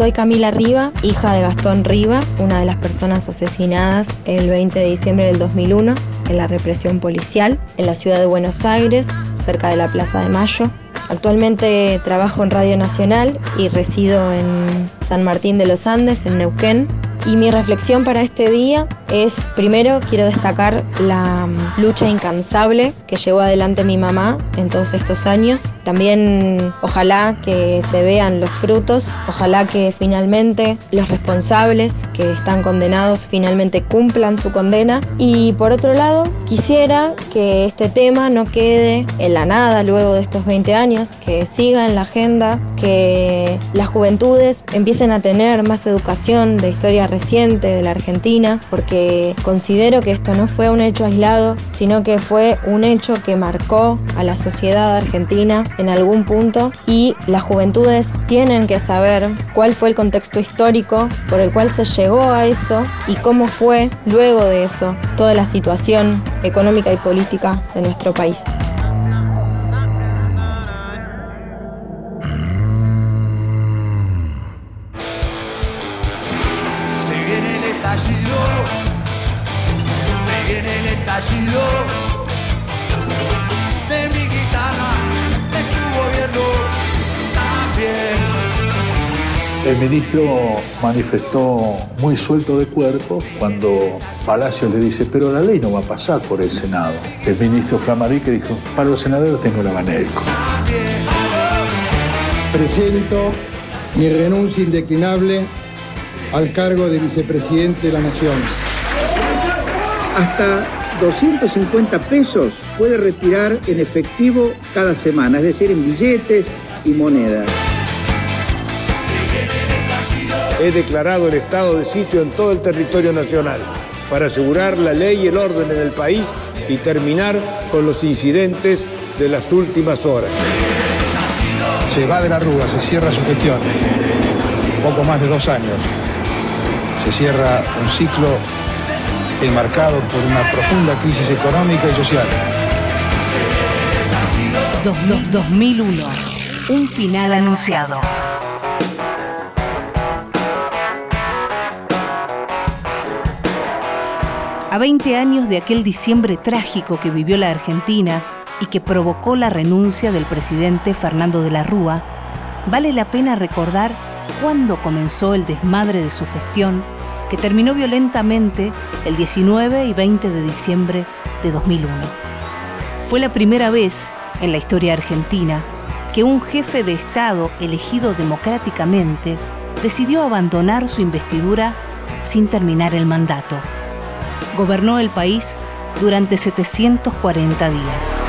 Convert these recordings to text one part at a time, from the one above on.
Soy Camila Riva, hija de Gastón Riva, una de las personas asesinadas el 20 de diciembre del 2001 en la represión policial en la ciudad de Buenos Aires, cerca de la Plaza de Mayo. Actualmente trabajo en Radio Nacional y resido en San Martín de los Andes, en Neuquén. Y mi reflexión para este día es, primero, quiero destacar la mm, lucha incansable que llevó adelante mi mamá en todos estos años. También ojalá que se vean los frutos, ojalá que finalmente los responsables que están condenados finalmente cumplan su condena. Y por otro lado, quisiera que este tema no quede en la nada luego de estos 20 años, que siga en la agenda, que las juventudes empiecen a tener más educación de historia reciente de la Argentina, porque considero que esto no fue un hecho aislado, sino que fue un hecho que marcó a la sociedad argentina en algún punto y las juventudes tienen que saber cuál fue el contexto histórico por el cual se llegó a eso y cómo fue luego de eso toda la situación económica y política de nuestro país. Ministro manifestó muy suelto de cuerpo cuando Palacio le dice, pero la ley no va a pasar por el Senado. El ministro Flamarique dijo, para los senadores tengo la manejo. Presento mi renuncia indeclinable al cargo de vicepresidente de la Nación. Hasta 250 pesos puede retirar en efectivo cada semana, es decir, en billetes y monedas. He declarado el estado de sitio en todo el territorio nacional para asegurar la ley y el orden en el país y terminar con los incidentes de las últimas horas. Se va de la Rúa, se cierra su gestión. Poco más de dos años. Se cierra un ciclo enmarcado por una profunda crisis económica y social. 2001. Un final anunciado. A 20 años de aquel diciembre trágico que vivió la Argentina y que provocó la renuncia del presidente Fernando de la Rúa, vale la pena recordar cuándo comenzó el desmadre de su gestión que terminó violentamente el 19 y 20 de diciembre de 2001. Fue la primera vez en la historia argentina que un jefe de Estado elegido democráticamente decidió abandonar su investidura sin terminar el mandato. Gobernó el país durante 740 días.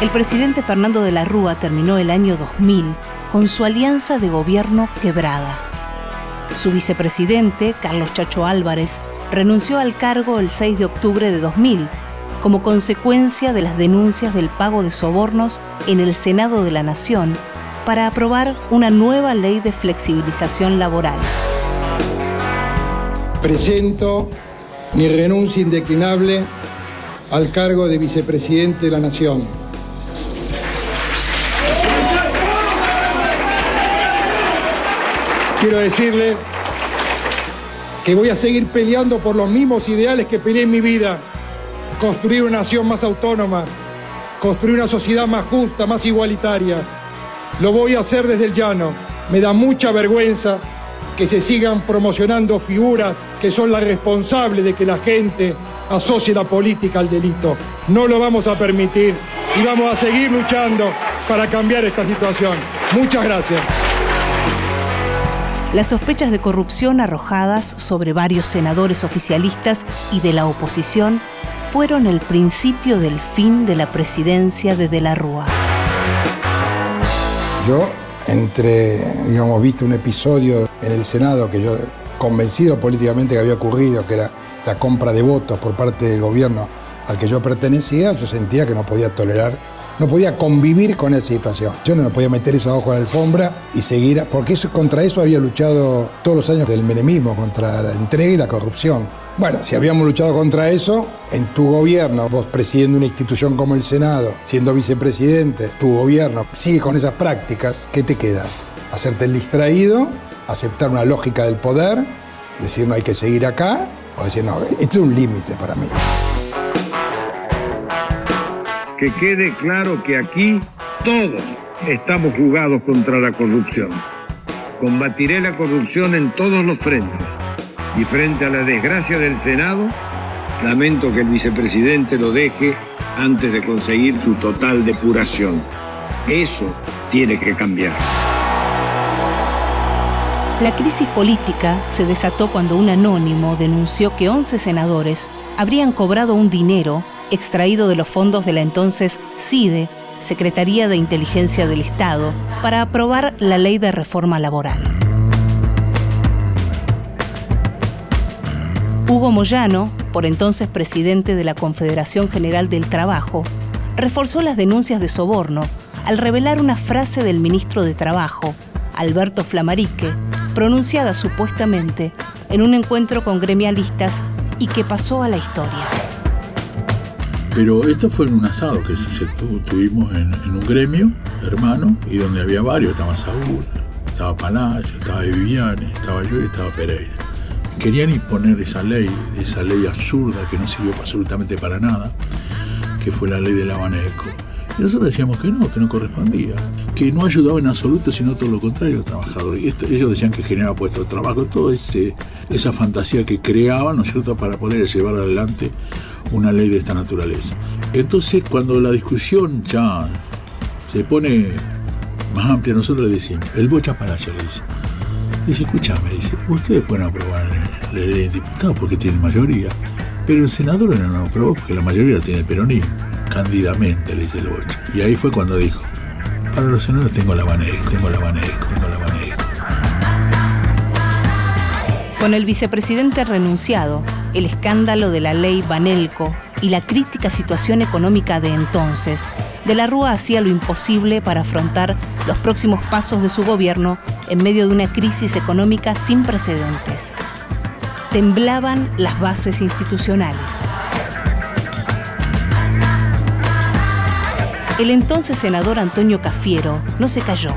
El presidente Fernando de la Rúa terminó el año 2000 con su alianza de gobierno quebrada. Su vicepresidente, Carlos Chacho Álvarez, renunció al cargo el 6 de octubre de 2000 como consecuencia de las denuncias del pago de sobornos en el Senado de la Nación para aprobar una nueva ley de flexibilización laboral. Presento mi renuncia indeclinable al cargo de vicepresidente de la Nación. quiero decirle que voy a seguir peleando por los mismos ideales que peleé en mi vida. Construir una nación más autónoma, construir una sociedad más justa, más igualitaria. Lo voy a hacer desde el llano. Me da mucha vergüenza que se sigan promocionando figuras que son las responsables de que la gente asocie la política al delito. No lo vamos a permitir y vamos a seguir luchando para cambiar esta situación. Muchas gracias. Las sospechas de corrupción arrojadas sobre varios senadores oficialistas y de la oposición fueron el principio del fin de la presidencia de De la Rúa. Yo, entre, digamos, visto un episodio en el Senado que yo, convencido políticamente que había ocurrido, que era la compra de votos por parte del gobierno al que yo pertenecía, yo sentía que no podía tolerar no podía convivir con esa situación. Yo no podía meter eso abajo de la alfombra y seguir, porque eso, contra eso había luchado todos los años del menemismo, contra la entrega y la corrupción. Bueno, si habíamos luchado contra eso, en tu gobierno, vos presidiendo una institución como el Senado, siendo vicepresidente, tu gobierno sigue con esas prácticas, ¿qué te queda? Hacerte el distraído, aceptar una lógica del poder, decir no hay que seguir acá, o decir no, esto es un límite para mí. Que quede claro que aquí todos estamos jugados contra la corrupción. Combatiré la corrupción en todos los frentes y frente a la desgracia del Senado, lamento que el vicepresidente lo deje antes de conseguir su total depuración. Eso tiene que cambiar. La crisis política se desató cuando un anónimo denunció que 11 senadores habrían cobrado un dinero extraído de los fondos de la entonces CIDE, Secretaría de Inteligencia del Estado, para aprobar la ley de reforma laboral. Hugo Moyano, por entonces presidente de la Confederación General del Trabajo, reforzó las denuncias de soborno al revelar una frase del ministro de Trabajo, Alberto Flamarique, pronunciada supuestamente en un encuentro con gremialistas y que pasó a la historia. Pero esto fue en un asado que se tuvimos en, un gremio hermano y donde había varios, estaba Saúl, estaba Palacio, estaba Viviane, estaba yo y estaba Pereira querían imponer esa ley, esa ley absurda que no sirvió absolutamente para nada, que fue la ley del Abaneco. Y nosotros decíamos que no, que no correspondía, que no ayudaba en absoluto, sino todo lo contrario a los trabajadores. Y ellos decían que generaba puestos de trabajo, toda esa fantasía que creaban, ¿no es cierto?, para poder llevar adelante una ley de esta naturaleza. Entonces, cuando la discusión ya se pone más amplia, nosotros le decimos, el Bocha Palacio le dice, Dice, escúchame, dice, ustedes pueden aprobar de diputados porque tienen mayoría, pero el senador no lo aprobó porque la mayoría tiene el peronismo. Cándidamente, le dice el Bocha. Y ahí fue cuando dijo, para los senadores tengo la Banel, tengo la Banel, tengo la Banel. Con el vicepresidente renunciado, el escándalo de la ley Banelco y la crítica situación económica de entonces, De la Rúa hacía lo imposible para afrontar los próximos pasos de su gobierno en medio de una crisis económica sin precedentes. Temblaban las bases institucionales. El entonces senador Antonio Cafiero no se cayó,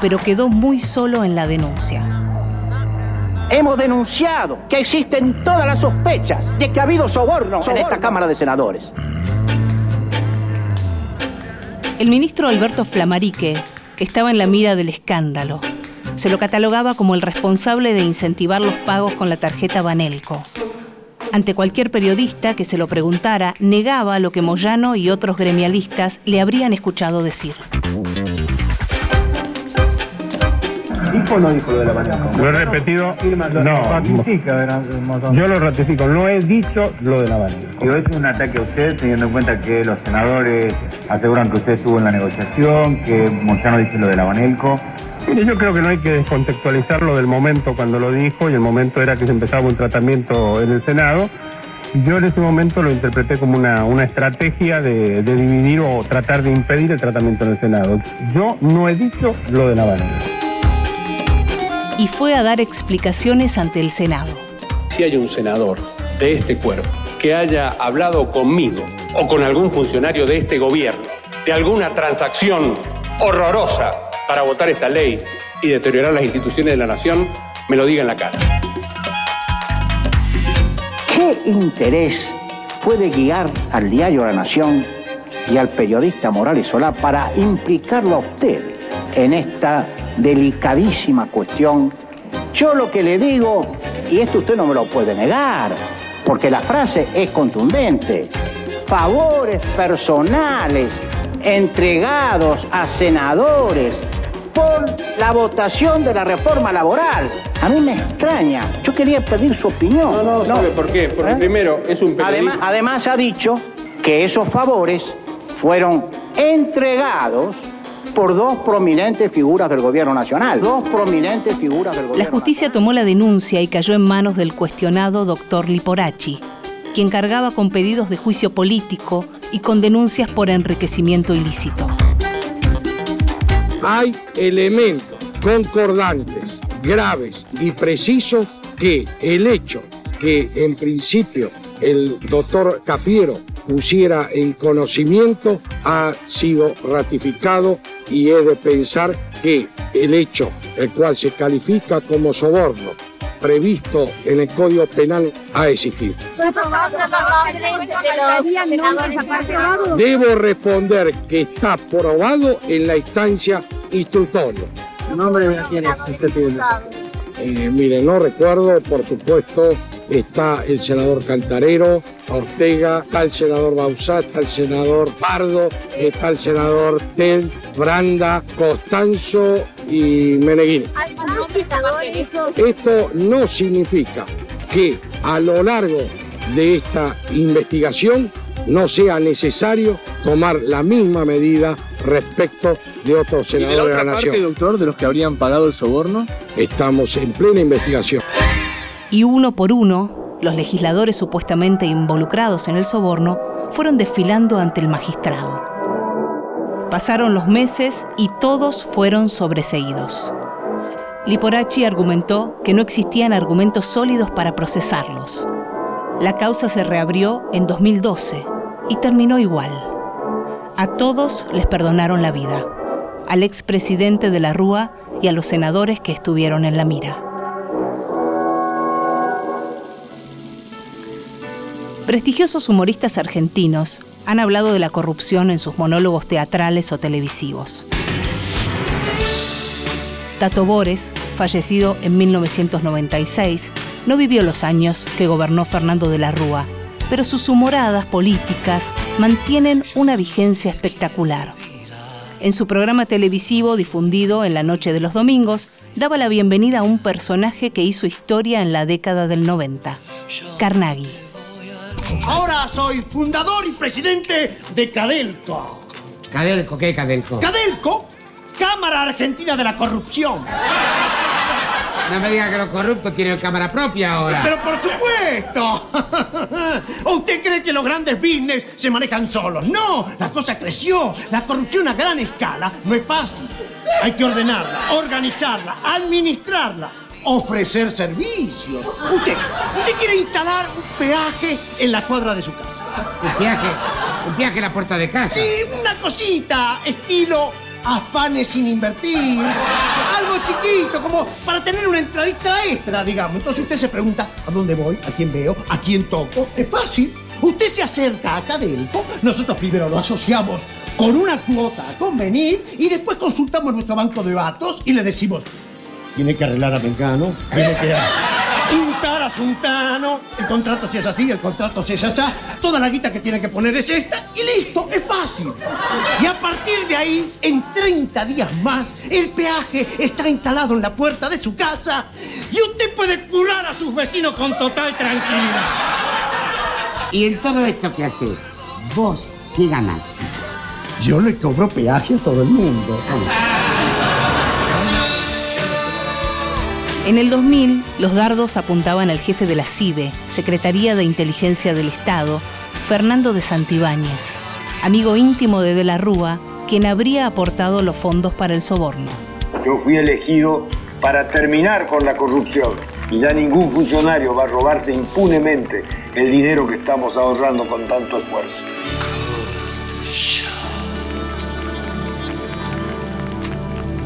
pero quedó muy solo en la denuncia. Hemos denunciado que existen todas las sospechas de que ha habido sobornos en esta Cámara de Senadores. El ministro Alberto Flamarique estaba en la mira del escándalo. Se lo catalogaba como el responsable de incentivar los pagos con la tarjeta Banelco. Ante cualquier periodista que se lo preguntara, negaba lo que Moyano y otros gremialistas le habrían escuchado decir. ¿Dijo o no dijo lo de la Banelco? Lo he repetido. No, yo lo ratifico. No he dicho lo de la Banelco. Yo es un ataque a usted, teniendo en cuenta que los senadores aseguran que usted estuvo en la negociación, que Moyano dice lo de la Banelco yo creo que no hay que descontextualizarlo del momento cuando lo dijo y el momento era que se empezaba un tratamiento en el Senado. Yo en ese momento lo interpreté como una, una estrategia de, dividir o tratar de impedir el tratamiento en el Senado. Yo no he dicho lo de banana. Y fue a dar explicaciones ante el Senado. Si hay un senador de este cuerpo que haya hablado conmigo o con algún funcionario de este gobierno de alguna transacción horrorosa para votar esta ley y deteriorar las instituciones de la nación, me lo diga en la cara. ¿Qué interés puede guiar al diario La Nación y al periodista Morales Solá para implicarlo a usted en esta delicadísima cuestión? Yo lo que le digo, y esto usted no me lo puede negar, porque la frase es contundente, favores personales entregados a senadores por la votación de la reforma laboral. A mí me extraña. Yo quería pedir su opinión. No, no, ¿sabe por qué? Porque ¿Eh? primero es un Además, además ha dicho que esos favores fueron entregados por dos prominentes figuras del gobierno nacional. Dos prominentes figuras del gobierno La justicia tomó la denuncia y cayó en manos del cuestionado doctor Liporachi, quien cargaba con pedidos de juicio político y con denuncias por enriquecimiento ilícito hay elementos concordantes, graves y precisos que el hecho que en principio el doctor Cafiero pusiera en conocimiento ha sido ratificado y he de pensar que el hecho, el cual se califica como soborno, previsto en el Código Penal ha existido. Debo responder que está probado en la instancia instructoria. ¿Su nombre? Usted pide. Eh, mire, no recuerdo, por supuesto, está el senador Cantarero, Ortega, está el senador Bausá, está el senador Pardo, está el senador Tel, Branda, Costanzo y Meneghini. Esto no significa que a lo largo de esta investigación no sea necesario tomar la misma medida respecto de otros ¿Y de la senadores de otra la parte, Nación. doctor, de los que habrían pagado el soborno? Estamos en plena investigación. Y uno por uno, los legisladores supuestamente involucrados en el soborno fueron desfilando ante el magistrado. Pasaron los meses y todos fueron sobreseídos. Liporachi argumentó que no existían argumentos sólidos para procesarlos. La causa se reabrió en 2012 y terminó igual. A todos les perdonaron la vida, al expresidente de la Rúa y a los senadores que estuvieron en la mira. Prestigiosos humoristas argentinos han hablado de la corrupción en sus monólogos teatrales o televisivos. Tato Bores, fallecido en 1996, no vivió los años que gobernó Fernando de la Rúa, pero sus humoradas políticas mantienen una vigencia espectacular. En su programa televisivo difundido en la noche de los domingos, daba la bienvenida a un personaje que hizo historia en la década del 90, Carnaghi. Ahora soy fundador y presidente de Cadelco. Cadelco, ¿qué Cadelco? Cadelco, Cámara Argentina de la Corrupción. No me diga que los corruptos tienen cámara propia ahora. Pero por supuesto. ¿O usted cree que los grandes business se manejan solos? No, la cosa creció. La corrupción a gran escala no es fácil. Hay que ordenarla, organizarla, administrarla, ofrecer servicios. Usted, usted quiere instalar un peaje en la cuadra de su casa. Un viaje, un viaje a la puerta de casa. Sí, una cosita, estilo afanes sin invertir. Algo chiquito, como para tener una entradita extra, digamos. Entonces usted se pregunta, ¿a dónde voy? ¿A quién veo? ¿A quién toco? Es fácil. Usted se acerca a Cadelco, nosotros primero lo asociamos con una cuota a convenir y después consultamos nuestro banco de datos y le decimos, tiene que arreglar a Mengano, tiene que pintar a Suntano, el contrato si es así, el contrato si es así, toda la guita que tiene que poner es esta y listo, es fácil. Y a partir de ahí, en 30 días más, el peaje está instalado en la puerta de su casa y usted puede curar a sus vecinos con total tranquilidad. Y en todo esto que haces, vos, ¿qué ganás? Yo le cobro peaje a todo el mundo. En el 2000, los dardos apuntaban al jefe de la CIDE, Secretaría de Inteligencia del Estado, Fernando de Santibáñez, amigo íntimo de De la Rúa, quien habría aportado los fondos para el soborno. Yo fui elegido para terminar con la corrupción y ya ningún funcionario va a robarse impunemente el dinero que estamos ahorrando con tanto esfuerzo.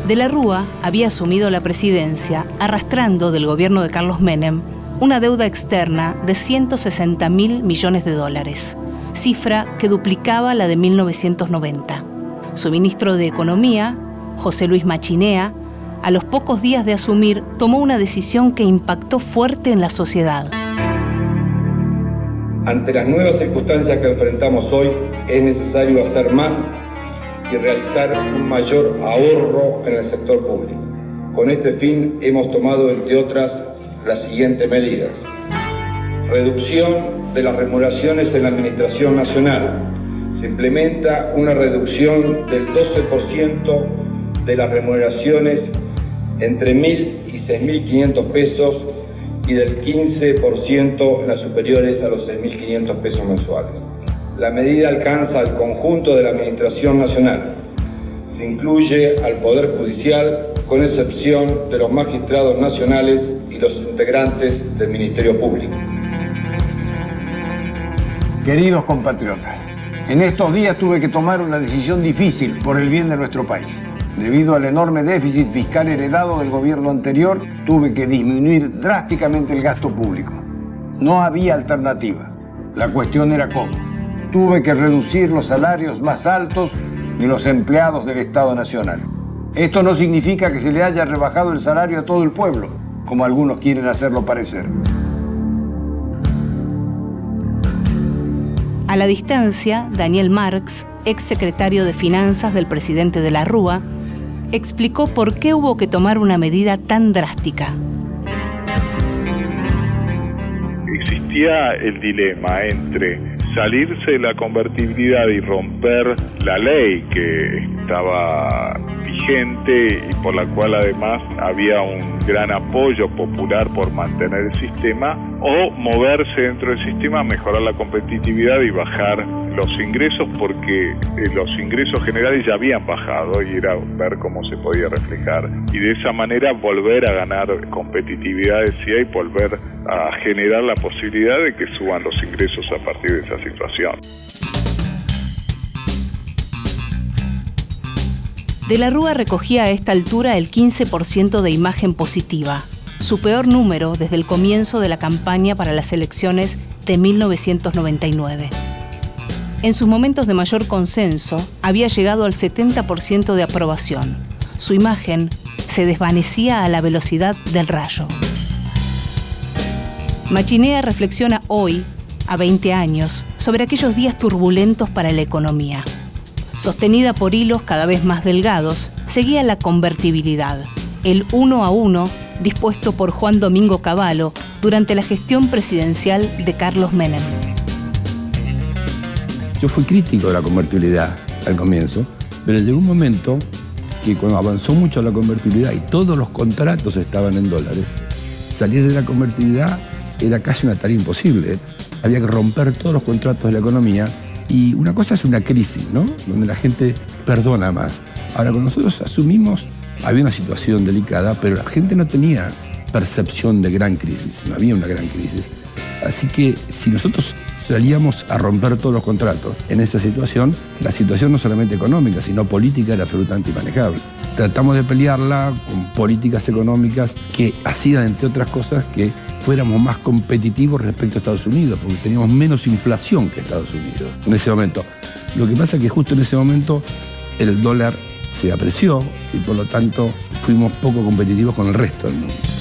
De la Rúa había asumido la presidencia arrastrando del gobierno de Carlos Menem una deuda externa de 160 mil millones de dólares, cifra que duplicaba la de 1990. Su ministro de Economía, José Luis Machinea, a los pocos días de asumir tomó una decisión que impactó fuerte en la sociedad. Ante las nuevas circunstancias que enfrentamos hoy, es necesario hacer más y realizar un mayor ahorro en el sector público. Con este fin hemos tomado, entre otras, las siguientes medidas. Reducción de las remuneraciones en la Administración Nacional. Se implementa una reducción del 12% de las remuneraciones entre 1.000 y 6.500 pesos y del 15% en las superiores a los 6.500 pesos mensuales. La medida alcanza al conjunto de la Administración Nacional. Se incluye al Poder Judicial, con excepción de los magistrados nacionales y los integrantes del Ministerio Público. Queridos compatriotas, en estos días tuve que tomar una decisión difícil por el bien de nuestro país. Debido al enorme déficit fiscal heredado del gobierno anterior, tuve que disminuir drásticamente el gasto público. No había alternativa. La cuestión era cómo. Tuve que reducir los salarios más altos de los empleados del Estado Nacional. Esto no significa que se le haya rebajado el salario a todo el pueblo, como algunos quieren hacerlo parecer. A la distancia, Daniel Marx, ex secretario de Finanzas del presidente de la Rúa, explicó por qué hubo que tomar una medida tan drástica. Existía el dilema entre salirse de la convertibilidad y romper la ley que estaba vigente y por la cual además había un gran apoyo popular por mantener el sistema, o moverse dentro del sistema, mejorar la competitividad y bajar los ingresos porque eh, los ingresos generales ya habían bajado y era ver cómo se podía reflejar y de esa manera volver a ganar competitividad decía y volver a generar la posibilidad de que suban los ingresos a partir de esa situación. De la Rúa recogía a esta altura el 15% de imagen positiva, su peor número desde el comienzo de la campaña para las elecciones de 1999. En sus momentos de mayor consenso, había llegado al 70% de aprobación. Su imagen se desvanecía a la velocidad del rayo. Machinea reflexiona hoy, a 20 años, sobre aquellos días turbulentos para la economía. Sostenida por hilos cada vez más delgados, seguía la convertibilidad, el uno a uno dispuesto por Juan Domingo Cavallo durante la gestión presidencial de Carlos Menem. Yo fui crítico de la convertibilidad al comienzo, pero llegó un momento que cuando avanzó mucho la convertibilidad y todos los contratos estaban en dólares, salir de la convertibilidad era casi una tarea imposible. Había que romper todos los contratos de la economía y una cosa es una crisis, ¿no? Donde la gente perdona más. Ahora, cuando nosotros asumimos, había una situación delicada, pero la gente no tenía percepción de gran crisis, no había una gran crisis. Así que si nosotros salíamos a romper todos los contratos en esa situación, la situación no solamente económica, sino política era absolutamente inmanejable. Tratamos de pelearla con políticas económicas que hacían, entre otras cosas, que fuéramos más competitivos respecto a Estados Unidos, porque teníamos menos inflación que Estados Unidos en ese momento. Lo que pasa es que justo en ese momento el dólar se apreció y por lo tanto fuimos poco competitivos con el resto del mundo.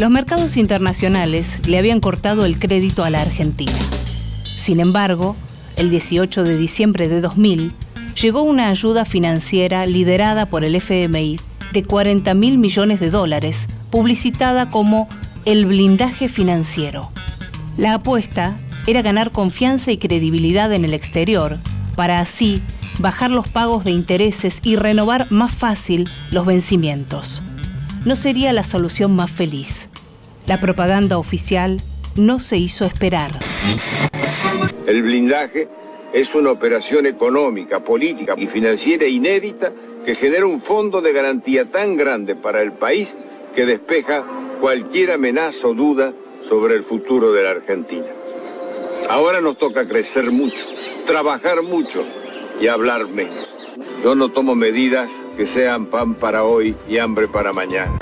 Los mercados internacionales le habían cortado el crédito a la Argentina. Sin embargo, el 18 de diciembre de 2000 llegó una ayuda financiera liderada por el FMI de 40 mil millones de dólares publicitada como el blindaje financiero. La apuesta era ganar confianza y credibilidad en el exterior, para así bajar los pagos de intereses y renovar más fácil los vencimientos. No sería la solución más feliz. La propaganda oficial no se hizo esperar. El blindaje es una operación económica, política y financiera inédita que genera un fondo de garantía tan grande para el país que despeja cualquier amenaza o duda sobre el futuro de la Argentina. Ahora nos toca crecer mucho, trabajar mucho y hablar menos. Yo no tomo medidas que sean pan para hoy y hambre para mañana.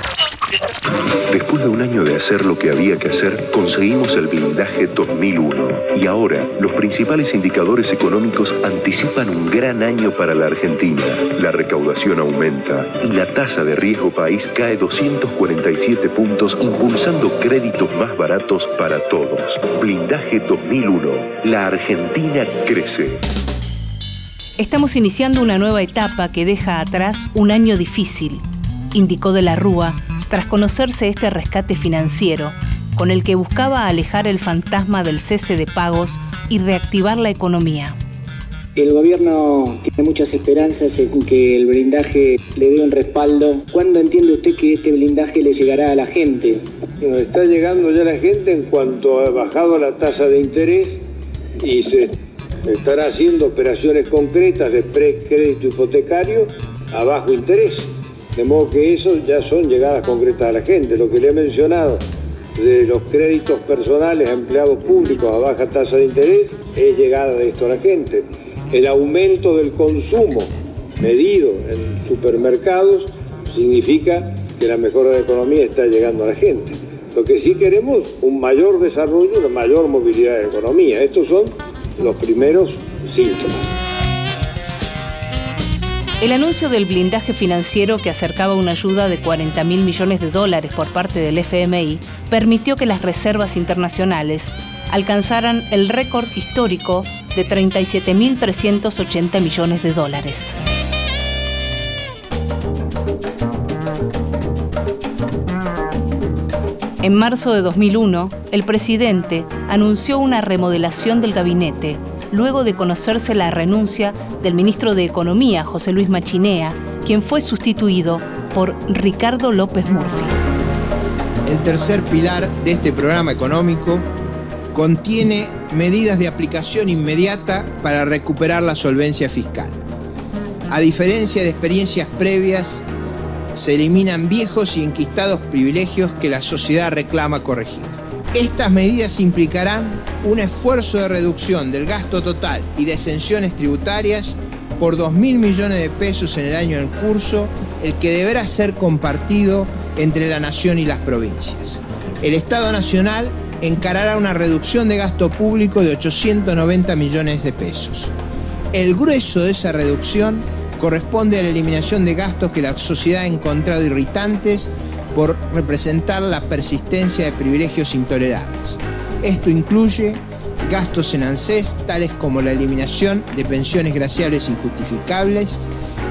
Después de un año de hacer lo que había que hacer, conseguimos el blindaje 2001. Y ahora, los principales indicadores económicos anticipan un gran año para la Argentina. La recaudación aumenta y la tasa de riesgo país cae 247 puntos, impulsando créditos más baratos para todos. Blindaje 2001. La Argentina crece. Estamos iniciando una nueva etapa que deja atrás un año difícil, indicó de la Rúa tras conocerse este rescate financiero, con el que buscaba alejar el fantasma del cese de pagos y reactivar la economía. El gobierno tiene muchas esperanzas en que el blindaje le dé un respaldo. ¿Cuándo entiende usted que este blindaje le llegará a la gente? Nos está llegando ya la gente en cuanto ha bajado la tasa de interés y se estará haciendo operaciones concretas de crédito hipotecario a bajo interés. De modo que eso ya son llegadas concretas a la gente. Lo que le he mencionado de los créditos personales a empleados públicos a baja tasa de interés es llegada de esto a la gente. El aumento del consumo medido en supermercados significa que la mejora de la economía está llegando a la gente. Lo que sí queremos, un mayor desarrollo, una mayor movilidad de la economía. Estos son los primeros síntomas. El anuncio del blindaje financiero que acercaba una ayuda de 40 mil millones de dólares por parte del FMI permitió que las reservas internacionales alcanzaran el récord histórico de 37.380 millones de dólares. En marzo de 2001, el presidente anunció una remodelación del gabinete luego de conocerse la renuncia del ministro de Economía, José Luis Machinea, quien fue sustituido por Ricardo López Murphy. El tercer pilar de este programa económico contiene medidas de aplicación inmediata para recuperar la solvencia fiscal. A diferencia de experiencias previas, se eliminan viejos y enquistados privilegios que la sociedad reclama corregir. Estas medidas implicarán un esfuerzo de reducción del gasto total y de exenciones tributarias por 2 mil millones de pesos en el año en curso, el que deberá ser compartido entre la nación y las provincias. El Estado Nacional encarará una reducción de gasto público de 890 millones de pesos. El grueso de esa reducción corresponde a la eliminación de gastos que la sociedad ha encontrado irritantes por representar la persistencia de privilegios intolerables. Esto incluye gastos en ANSES, tales como la eliminación de pensiones graciables injustificables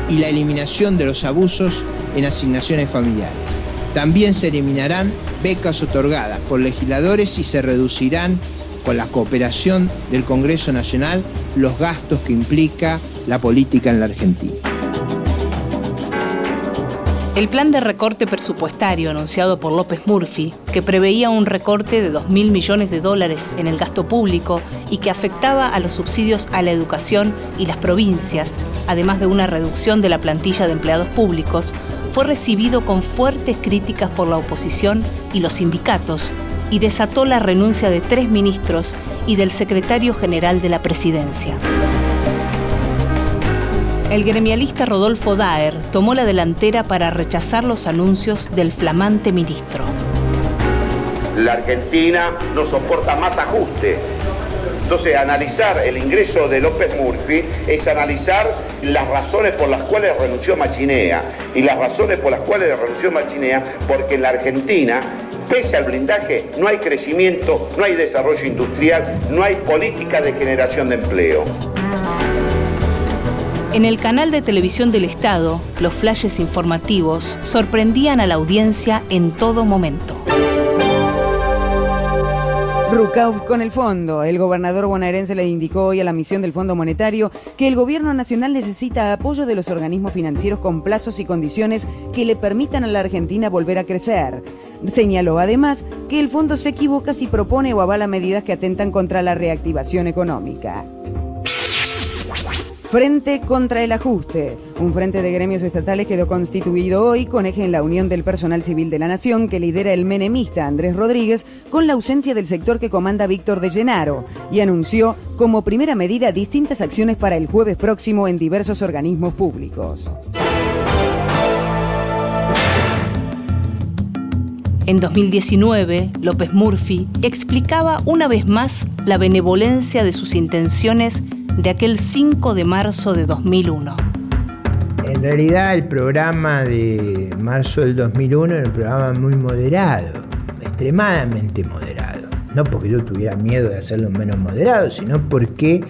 y la eliminación de los abusos en asignaciones familiares. También se eliminarán becas otorgadas por legisladores y se reducirán con la cooperación del Congreso Nacional los gastos que implica la política en la Argentina. El plan de recorte presupuestario anunciado por López Murphy, que preveía un recorte de 2.000 millones de dólares en el gasto público y que afectaba a los subsidios a la educación y las provincias, además de una reducción de la plantilla de empleados públicos, fue recibido con fuertes críticas por la oposición y los sindicatos y desató la renuncia de tres ministros y del secretario general de la presidencia. El gremialista Rodolfo Daer tomó la delantera para rechazar los anuncios del flamante ministro. La Argentina no soporta más ajuste. Entonces, analizar el ingreso de López Murphy es analizar las razones por las cuales renunció Machinea. Y las razones por las cuales renunció Machinea, porque en la Argentina, pese al blindaje, no hay crecimiento, no hay desarrollo industrial, no hay política de generación de empleo. En el canal de televisión del Estado, los flashes informativos sorprendían a la audiencia en todo momento. Rucauf con el fondo. El gobernador bonaerense le indicó hoy a la misión del Fondo Monetario que el gobierno nacional necesita apoyo de los organismos financieros con plazos y condiciones que le permitan a la Argentina volver a crecer. Señaló además que el fondo se equivoca si propone o avala medidas que atentan contra la reactivación económica. Frente contra el ajuste. Un frente de gremios estatales quedó constituido hoy con eje en la unión del personal civil de la nación que lidera el menemista Andrés Rodríguez con la ausencia del sector que comanda Víctor de Llenaro y anunció como primera medida distintas acciones para el jueves próximo en diversos organismos públicos. En 2019, López Murphy explicaba una vez más la benevolencia de sus intenciones de aquel 5 de marzo de 2001. En realidad el programa de marzo del 2001 era un programa muy moderado, extremadamente moderado. No porque yo tuviera miedo de hacerlo menos moderado, sino porque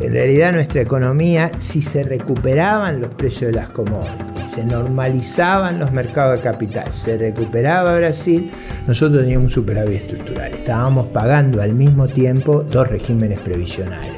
en realidad nuestra economía, si se recuperaban los precios de las commodities, se normalizaban los mercados de capital, se recuperaba Brasil, nosotros teníamos un superávit estructural. Estábamos pagando al mismo tiempo dos regímenes previsionales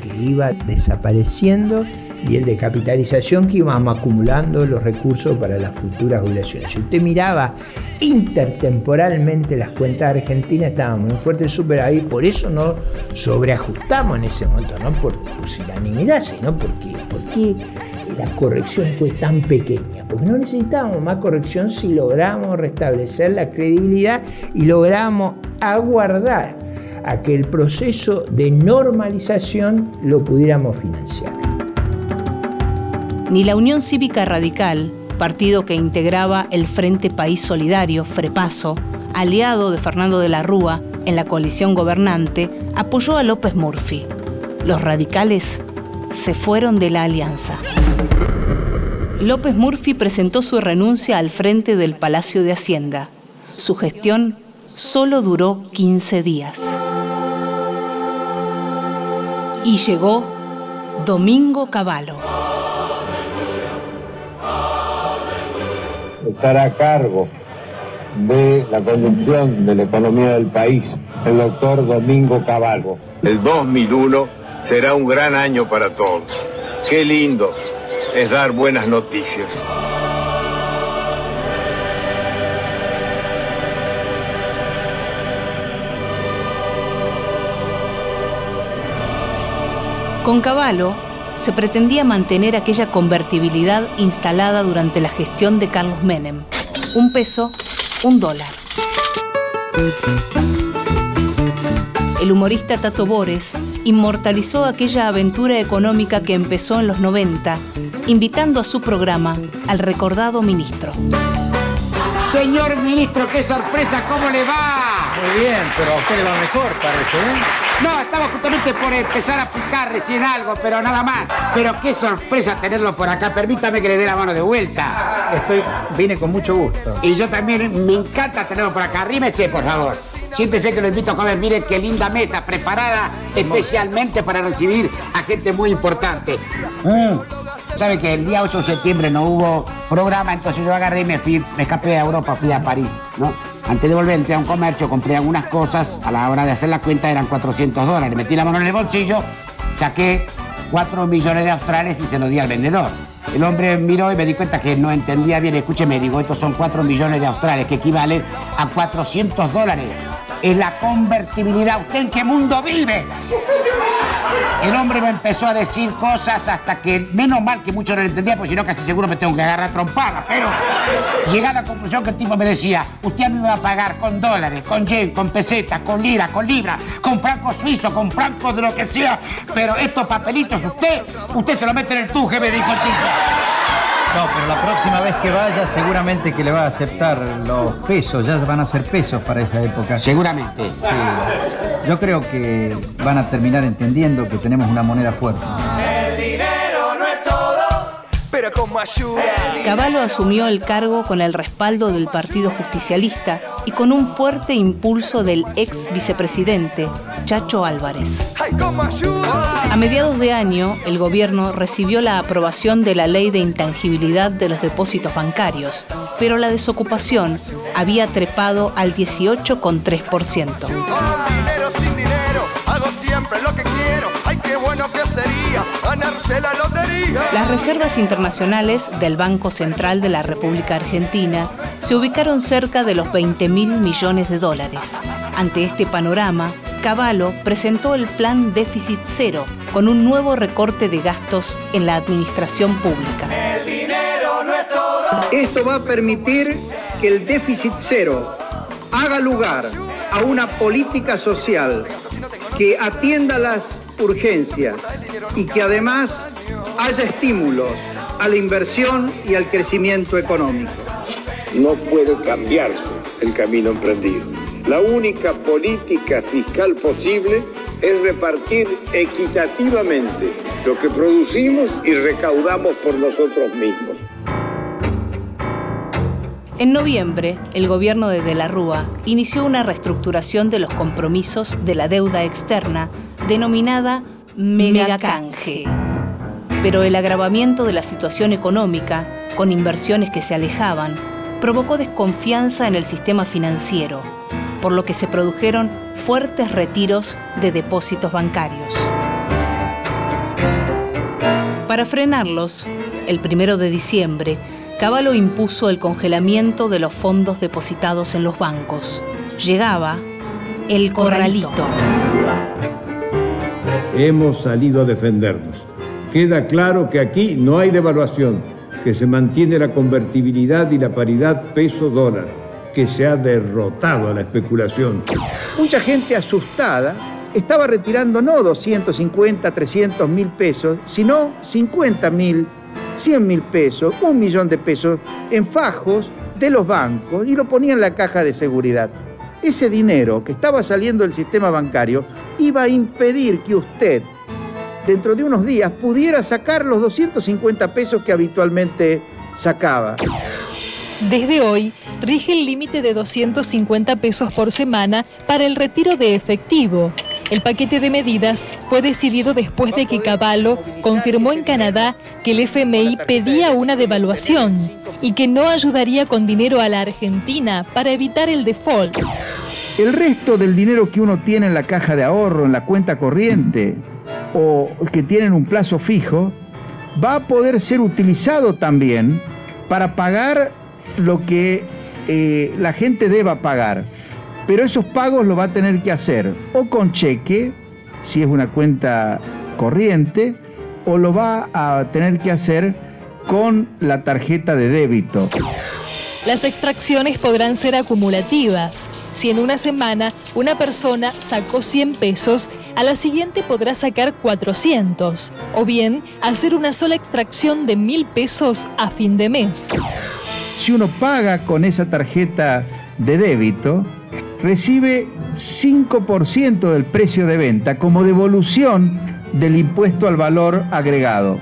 que iba desapareciendo y el de capitalización que íbamos acumulando los recursos para las futuras jubilaciones. Si usted miraba intertemporalmente las cuentas argentinas, estábamos en un fuerte superávit, por eso no sobreajustamos en ese momento, no por pusilanimidad, sino porque, porque la corrección fue tan pequeña? Porque no necesitábamos más corrección si logramos restablecer la credibilidad y logramos aguardar a que el proceso de normalización lo pudiéramos financiar. Ni la Unión Cívica Radical, partido que integraba el Frente País Solidario, FREPASO, aliado de Fernando de la Rúa en la coalición gobernante, apoyó a López Murphy. Los radicales se fueron de la alianza. López Murphy presentó su renuncia al frente del Palacio de Hacienda. Su gestión solo duró 15 días. Y llegó Domingo Cavallo. Estará a cargo de la conducción de la economía del país el doctor Domingo Cavallo. El 2001 será un gran año para todos. Qué lindo es dar buenas noticias. Con Cavallo se pretendía mantener aquella convertibilidad instalada durante la gestión de Carlos Menem. Un peso, un dólar. El humorista Tato Bores inmortalizó aquella aventura económica que empezó en los 90, invitando a su programa al recordado ministro. Señor ministro, qué sorpresa, ¿cómo le va? Muy bien, pero a usted le va mejor, parece, ¿eh? No, estaba justamente por empezar a picar recién algo, pero nada más. Pero qué sorpresa tenerlo por acá. Permítame que le dé la mano de vuelta. Estoy, vine con mucho gusto. Y yo también me encanta tenerlo por acá. Rímese, por favor. Siéntese que lo invito a comer. Mire qué linda mesa preparada especialmente para recibir a gente muy importante. Mm. Sabe que el día 8 de septiembre no hubo programa, entonces yo agarré y me fui, me escapé a Europa, fui a París, ¿no? Antes de volver entré a un comercio, compré algunas cosas, a la hora de hacer la cuenta eran 400 dólares. Metí la mano en el bolsillo, saqué 4 millones de australes y se los di al vendedor. El hombre miró y me di cuenta que no entendía bien. Escúcheme, digo, estos son 4 millones de australes, que equivalen a 400 dólares. Es la convertibilidad. ¿Usted en qué mundo vive? El hombre me empezó a decir cosas hasta que, menos mal que mucho no lo entendía, porque si no casi seguro me tengo que agarrar trompada. Pero llegué a la conclusión que el tipo me decía, usted a mí me va a pagar con dólares, con yen, con pesetas, con lira, con libra, con francos suizos, con francos de lo que sea. Pero estos papelitos, usted, usted se lo mete en el tuje, me dijo el tipo. No, pero la próxima vez que vaya seguramente que le va a aceptar los pesos, ya van a ser pesos para esa época. Seguramente. Sí. Yo creo que van a terminar entendiendo que tenemos una moneda fuerte. Cavallo asumió el cargo con el respaldo del Partido Justicialista y con un fuerte impulso del ex vicepresidente, Chacho Álvarez. A mediados de año, el gobierno recibió la aprobación de la ley de intangibilidad de los depósitos bancarios, pero la desocupación había trepado al 18,3%. Qué bueno que sería ganarse la lotería. Las reservas internacionales del Banco Central de la República Argentina se ubicaron cerca de los 20 mil millones de dólares. Ante este panorama, Cavallo presentó el plan déficit cero con un nuevo recorte de gastos en la administración pública. El dinero no es todo. Esto va a permitir que el déficit cero haga lugar a una política social que atienda las urgencias y que además haya estímulos a la inversión y al crecimiento económico. No puede cambiarse el camino emprendido. La única política fiscal posible es repartir equitativamente lo que producimos y recaudamos por nosotros mismos. En noviembre, el gobierno de De la Rúa inició una reestructuración de los compromisos de la deuda externa denominada megacanje. Pero el agravamiento de la situación económica, con inversiones que se alejaban, provocó desconfianza en el sistema financiero, por lo que se produjeron fuertes retiros de depósitos bancarios. Para frenarlos, el primero de diciembre, Cavallo impuso el congelamiento de los fondos depositados en los bancos. Llegaba el corralito. Hemos salido a defendernos. Queda claro que aquí no hay devaluación, que se mantiene la convertibilidad y la paridad peso-dólar, que se ha derrotado a la especulación. Mucha gente asustada estaba retirando no 250, 300 mil pesos, sino 50 mil, 100 mil pesos, un millón de pesos en fajos de los bancos y lo ponía en la caja de seguridad. Ese dinero que estaba saliendo del sistema bancario iba a impedir que usted, dentro de unos días, pudiera sacar los 250 pesos que habitualmente sacaba. Desde hoy, rige el límite de 250 pesos por semana para el retiro de efectivo. El paquete de medidas fue decidido después de que Cavallo confirmó en Canadá que el FMI pedía una devaluación y que no ayudaría con dinero a la Argentina para evitar el default. El resto del dinero que uno tiene en la caja de ahorro, en la cuenta corriente o que tienen un plazo fijo, va a poder ser utilizado también para pagar lo que eh, la gente deba pagar. Pero esos pagos lo va a tener que hacer o con cheque, si es una cuenta corriente, o lo va a tener que hacer con la tarjeta de débito. Las extracciones podrán ser acumulativas. Si en una semana una persona sacó 100 pesos, a la siguiente podrá sacar 400. O bien hacer una sola extracción de 1000 pesos a fin de mes. Si uno paga con esa tarjeta de débito, recibe 5% del precio de venta como devolución del impuesto al valor agregado.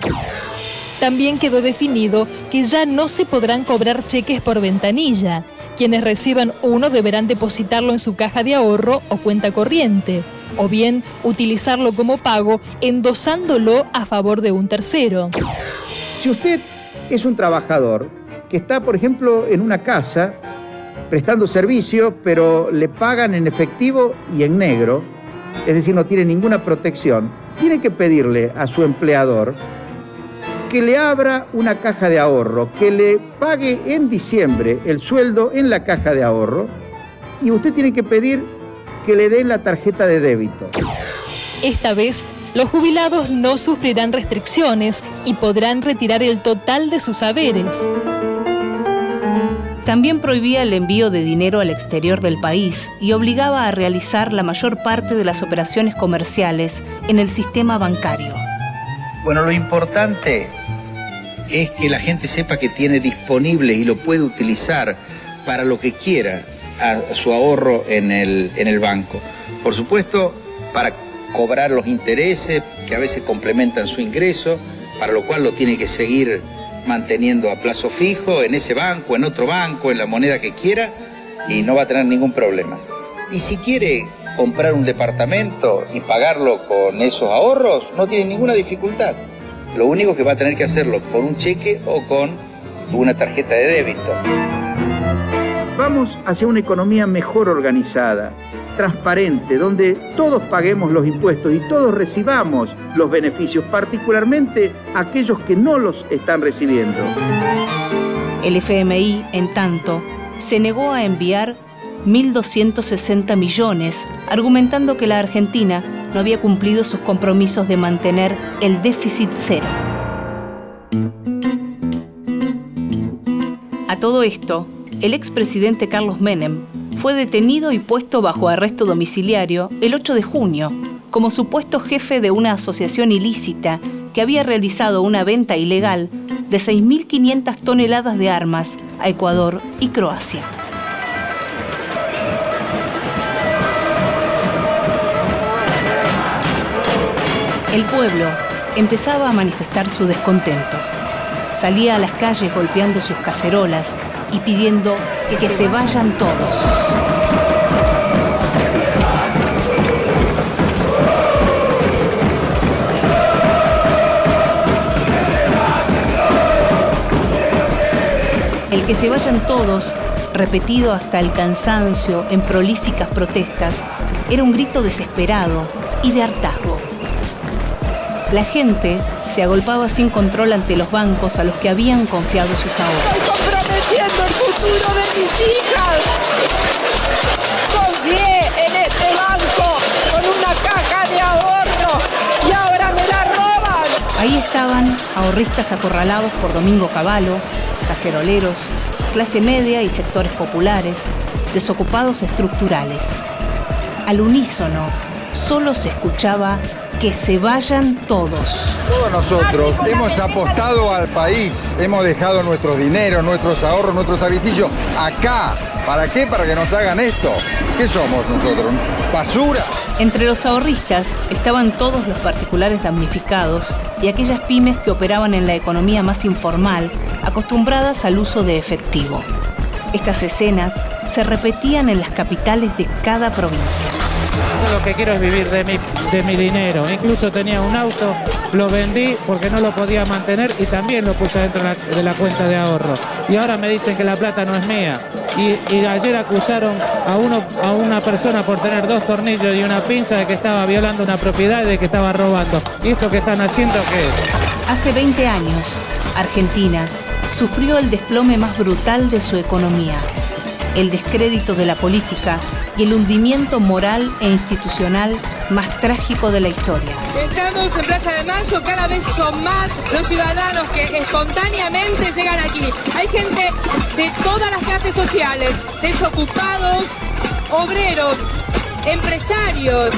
También quedó definido que ya no se podrán cobrar cheques por ventanilla. Quienes reciban uno deberán depositarlo en su caja de ahorro o cuenta corriente, o bien utilizarlo como pago endosándolo a favor de un tercero. Si usted es un trabajador que está, por ejemplo, en una casa prestando servicio, pero le pagan en efectivo y en negro, es decir, no tiene ninguna protección, tiene que pedirle a su empleador que le abra una caja de ahorro, que le pague en diciembre el sueldo en la caja de ahorro y usted tiene que pedir que le den la tarjeta de débito. Esta vez, los jubilados no sufrirán restricciones y podrán retirar el total de sus saberes. También prohibía el envío de dinero al exterior del país y obligaba a realizar la mayor parte de las operaciones comerciales en el sistema bancario. Bueno, lo importante es que la gente sepa que tiene disponible y lo puede utilizar para lo que quiera a su ahorro en el, en el banco. Por supuesto, para cobrar los intereses que a veces complementan su ingreso, para lo cual lo tiene que seguir manteniendo a plazo fijo en ese banco, en otro banco, en la moneda que quiera y no va a tener ningún problema. Y si quiere comprar un departamento y pagarlo con esos ahorros, no tiene ninguna dificultad. Lo único que va a tener que hacerlo con un cheque o con una tarjeta de débito. Vamos hacia una economía mejor organizada, transparente, donde todos paguemos los impuestos y todos recibamos los beneficios, particularmente aquellos que no los están recibiendo. El FMI, en tanto, se negó a enviar 1.260 millones, argumentando que la Argentina no había cumplido sus compromisos de mantener el déficit cero. A todo esto, el expresidente Carlos Menem fue detenido y puesto bajo arresto domiciliario el 8 de junio como supuesto jefe de una asociación ilícita que había realizado una venta ilegal de 6.500 toneladas de armas a Ecuador y Croacia. El pueblo empezaba a manifestar su descontento. Salía a las calles golpeando sus cacerolas y pidiendo que, se vayan todos. El que se vayan todos, repetido hasta el cansancio en prolíficas protestas, era un grito desesperado y de hartazgo. La gente se agolpaba sin control ante los bancos a los que habían confiado sus ahorros. ¡Estoy comprometiendo el futuro de mis hijas! Confié en este banco con una caja de ahorro y ahora me la roban. Ahí estaban ahorristas acorralados por Domingo Cavallo, caceroleros, clase media y sectores populares, desocupados estructurales. Al unísono, solo se escuchaba que se vayan todos. Todos nosotros hemos apostado al país, hemos dejado nuestro dinero, nuestros ahorros, nuestro sacrificio acá. ¿Para qué? Para que nos hagan esto. ¿Qué somos nosotros? ¿Basura? Entre los ahorristas estaban todos los particulares damnificados y aquellas pymes que operaban en la economía más informal, acostumbradas al uso de efectivo. Estas escenas se repetían en las capitales de cada provincia. Lo que quiero es vivir de mi, de mi dinero. Incluso tenía un auto, lo vendí porque no lo podía mantener y también lo puse dentro de la, cuenta de ahorro. Y ahora me dicen que la plata no es mía. Y, y ayer acusaron a, uno, a una persona por tener dos tornillos y una pinza de que estaba violando una propiedad y de que estaba robando. ¿Y esto que están haciendo qué es? Hace 20 años, Argentina sufrió el desplome más brutal de su economía, el descrédito de la política y el hundimiento moral e institucional más trágico de la historia. Estamos en Plaza de Mayo, cada vez son más los ciudadanos que espontáneamente llegan aquí. Hay gente de todas las clases sociales, desocupados, obreros, empresarios.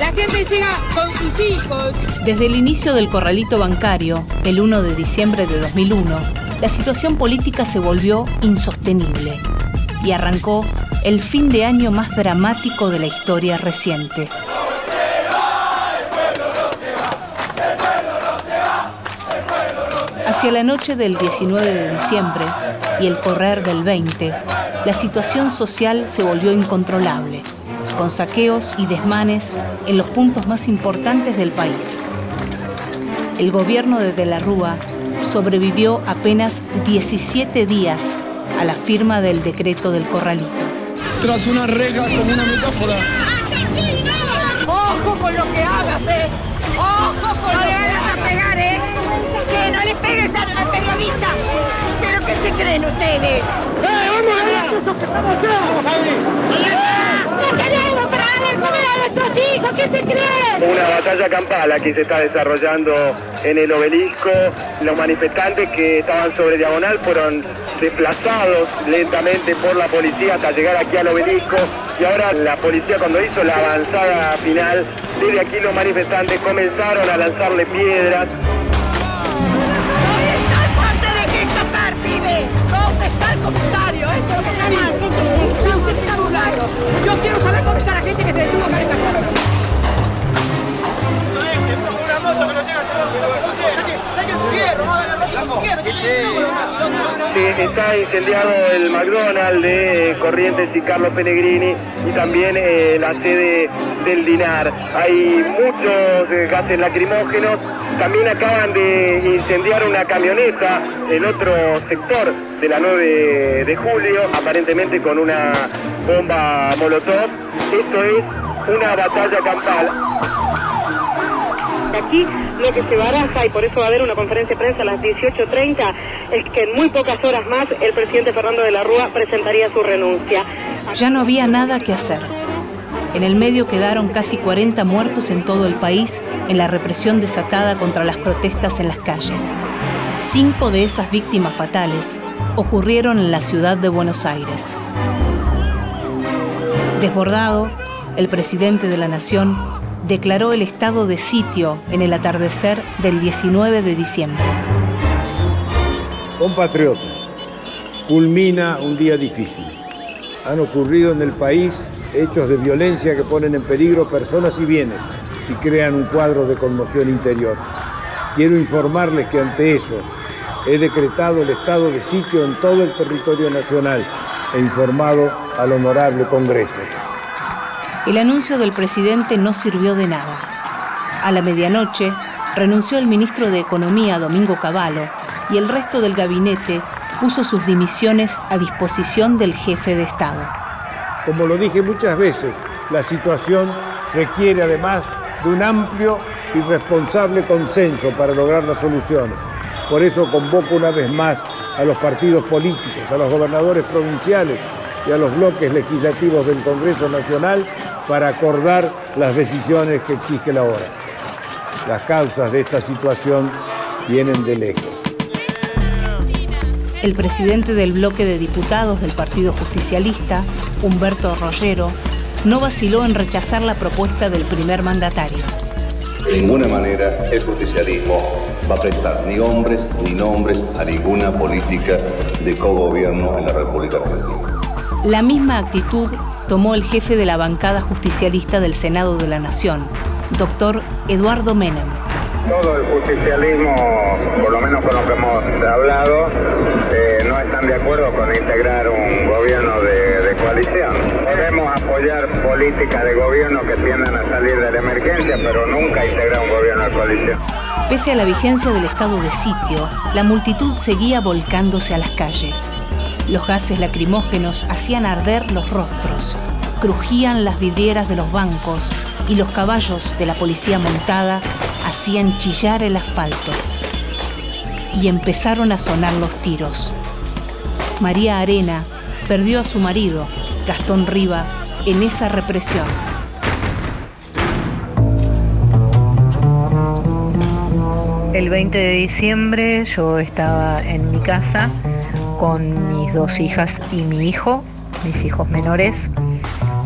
La gente llega con sus hijos. Desde el inicio del corralito bancario, el 1 de diciembre de 2001, la situación política se volvió insostenible y arrancó el fin de año más dramático de la historia reciente. Hacia la noche del 19 de diciembre y el correr del 20, la situación social se volvió incontrolable, con saqueos y desmanes en los puntos más importantes del país. El gobierno de De la Rúa sobrevivió apenas 17 días a la firma del decreto del corralito. Tras una reja como una metáfora. ¡Ojo con lo que hagas, eh! ¡Ojo con No lo le que vayas a hagas! pegar, ¿eh? Que no le pegues al, al periodista. ¿Pero qué se creen ustedes? ¡Eh, vamos a ganar! ¡Eso que estamos ¡No tenemos para darle comer a nuestros hijos! ¿Qué se creen? Una batalla campal aquí se está desarrollando en el obelisco. Los manifestantes que estaban sobre diagonal fueron desplazados lentamente por la policía hasta llegar aquí al obelisco. Y ahora la policía cuando hizo la avanzada final, desde aquí los manifestantes comenzaron a lanzarle piedras. ¡No te dejes escapar, pibe! ¿Dónde está el comisario? Eso es lo que está lado, yo quiero saber dónde está la gente que se detuvo con esta cosa. Se está incendiado el McDonald's de Corrientes y Carlos Pellegrini y también eh, la sede del Dinar. Hay muchos eh, gases lacrimógenos. También acaban de incendiar una camioneta en otro sector de la 9 de julio, aparentemente con una bomba molotov. Esto es una batalla campal. Aquí lo que se baraja, y por eso va a haber una conferencia de prensa a las 18.30, es que en muy pocas horas más el presidente Fernando de la Rúa presentaría su renuncia. Ya no había nada que hacer. En el medio quedaron casi 40 muertos en todo el país en la represión desatada contra las protestas en las calles. Cinco de esas víctimas fatales ocurrieron en la ciudad de Buenos Aires. Desbordado, el presidente de la Nación declaró el estado de sitio en el atardecer del 19 de diciembre. Compatriotas, culmina un día difícil. Han ocurrido en el país hechos de violencia que ponen en peligro personas y bienes y crean un cuadro de conmoción interior. Quiero informarles que ante eso he decretado el estado de sitio en todo el territorio nacional e informado al honorable Congreso. El anuncio del presidente no sirvió de nada. A la medianoche renunció el ministro de Economía, Domingo Cavallo, y el resto del gabinete puso sus dimisiones a disposición del jefe de Estado. Como lo dije muchas veces, la situación requiere además de un amplio y responsable consenso para lograr las soluciones. Por eso convoco una vez más a los partidos políticos, a los gobernadores provinciales y a los bloques legislativos del Congreso Nacional para acordar las decisiones que exige la hora. Las causas de esta situación vienen de lejos. El presidente del bloque de diputados del Partido Justicialista, Humberto Rollero, no vaciló en rechazar la propuesta del primer mandatario. De ninguna manera el justicialismo va a prestar ni hombres ni nombres a ninguna política de cogobierno en la República Argentina. La misma actitud tomó el jefe de la bancada justicialista del Senado de la Nación, doctor Eduardo Menem. Todo el justicialismo, por lo menos con lo que hemos hablado, eh, no están de acuerdo con integrar un gobierno de, de coalición. Podemos apoyar políticas de gobierno que tiendan a salir de la emergencia, pero nunca integrar un gobierno de coalición. Pese a la vigencia del estado de sitio, la multitud seguía volcándose a las calles. Los gases lacrimógenos hacían arder los rostros, crujían las vidrieras de los bancos y los caballos de la policía montada hacían chillar el asfalto. Y empezaron a sonar los tiros. María Arena perdió a su marido, Gastón Riva, en esa represión. El 20 de diciembre yo estaba en mi casa con mis dos hijas y mi hijo, mis hijos menores,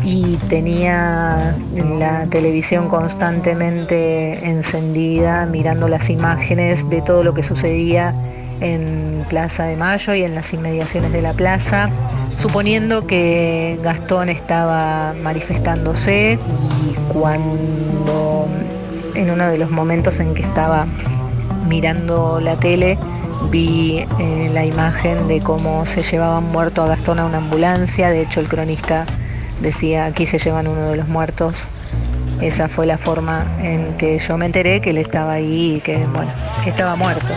y tenía la televisión constantemente encendida, mirando las imágenes de todo lo que sucedía en Plaza de Mayo y en las inmediaciones de la plaza, suponiendo que Gastón estaba manifestándose y cuando en uno de los momentos en que estaba mirando la tele, vi eh, la imagen de cómo se llevaban muerto a Gastón a una ambulancia, de hecho el cronista decía aquí se llevan uno de los muertos. Esa fue la forma en que yo me enteré que él estaba ahí y que bueno, estaba muerto.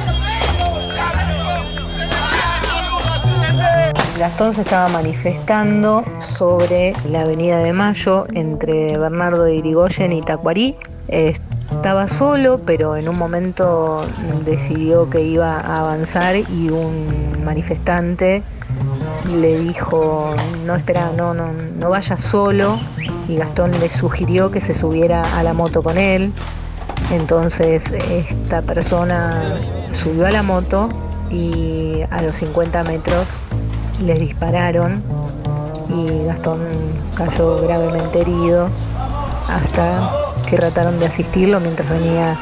Gastón se estaba manifestando sobre la Avenida de Mayo entre Bernardo de Irigoyen y Tacuarí. Estaba solo, pero en un momento decidió que iba a avanzar y un manifestante le dijo, no espera, no, no, no vaya solo y Gastón le sugirió que se subiera a la moto con él. Entonces esta persona subió a la moto y a los 50 metros les dispararon y Gastón cayó gravemente herido hasta que trataron de asistirlo mientras venía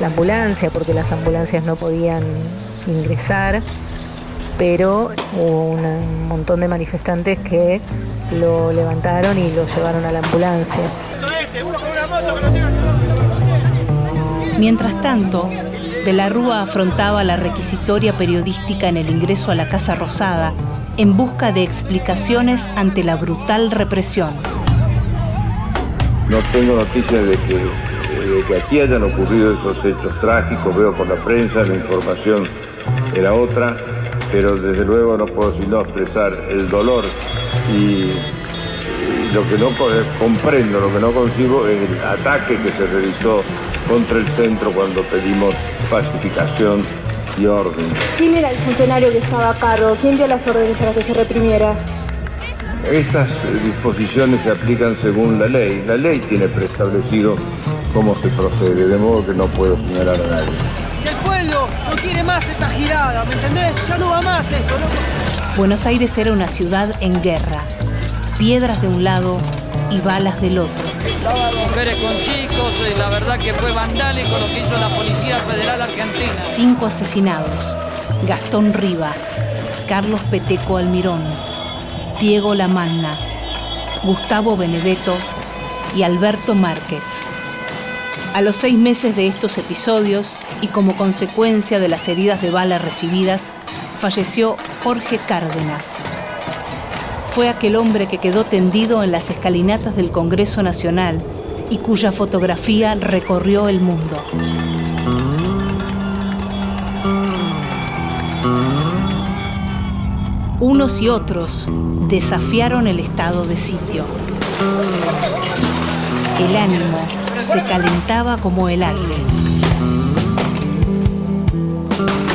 la ambulancia porque las ambulancias no podían ingresar pero hubo un montón de manifestantes que lo levantaron y lo llevaron a la ambulancia. Mientras tanto, De la Rúa afrontaba la requisitoria periodística en el ingreso a la Casa Rosada en busca de explicaciones ante la brutal represión. No tengo noticias de que, de que aquí hayan ocurrido esos hechos trágicos, veo por la prensa, la información era otra, pero desde luego no puedo sino expresar el dolor y, lo que no co- comprendo, lo que no consigo es el ataque que se realizó contra el centro cuando pedimos pacificación y orden. ¿Quién era el funcionario que estaba a cargo? ¿Quién dio las órdenes para que se reprimiera? Estas eh, disposiciones se aplican según la ley. La ley tiene preestablecido cómo se procede, de modo que no puedo señalar a nadie. Y el pueblo no quiere más esta girada, ¿me entendés? Ya no va más esto, ¿no? Buenos Aires era una ciudad en guerra. Piedras de un lado y balas del otro. Mujeres con chicos, y la verdad que fue vandálico lo que hizo la Policía Federal Argentina. Cinco asesinados. Gastón Riva, Carlos Peteco Almirón, Diego Lamanna, Gustavo Benedetto y Alberto Márquez. A los seis meses de estos episodios y como consecuencia de las heridas de bala recibidas, falleció Jorge Cárdenas. Fue aquel hombre que quedó tendido en las escalinatas del Congreso Nacional y cuya fotografía recorrió el mundo. Unos y otros desafiaron el estado de sitio. El ánimo se calentaba como el aire.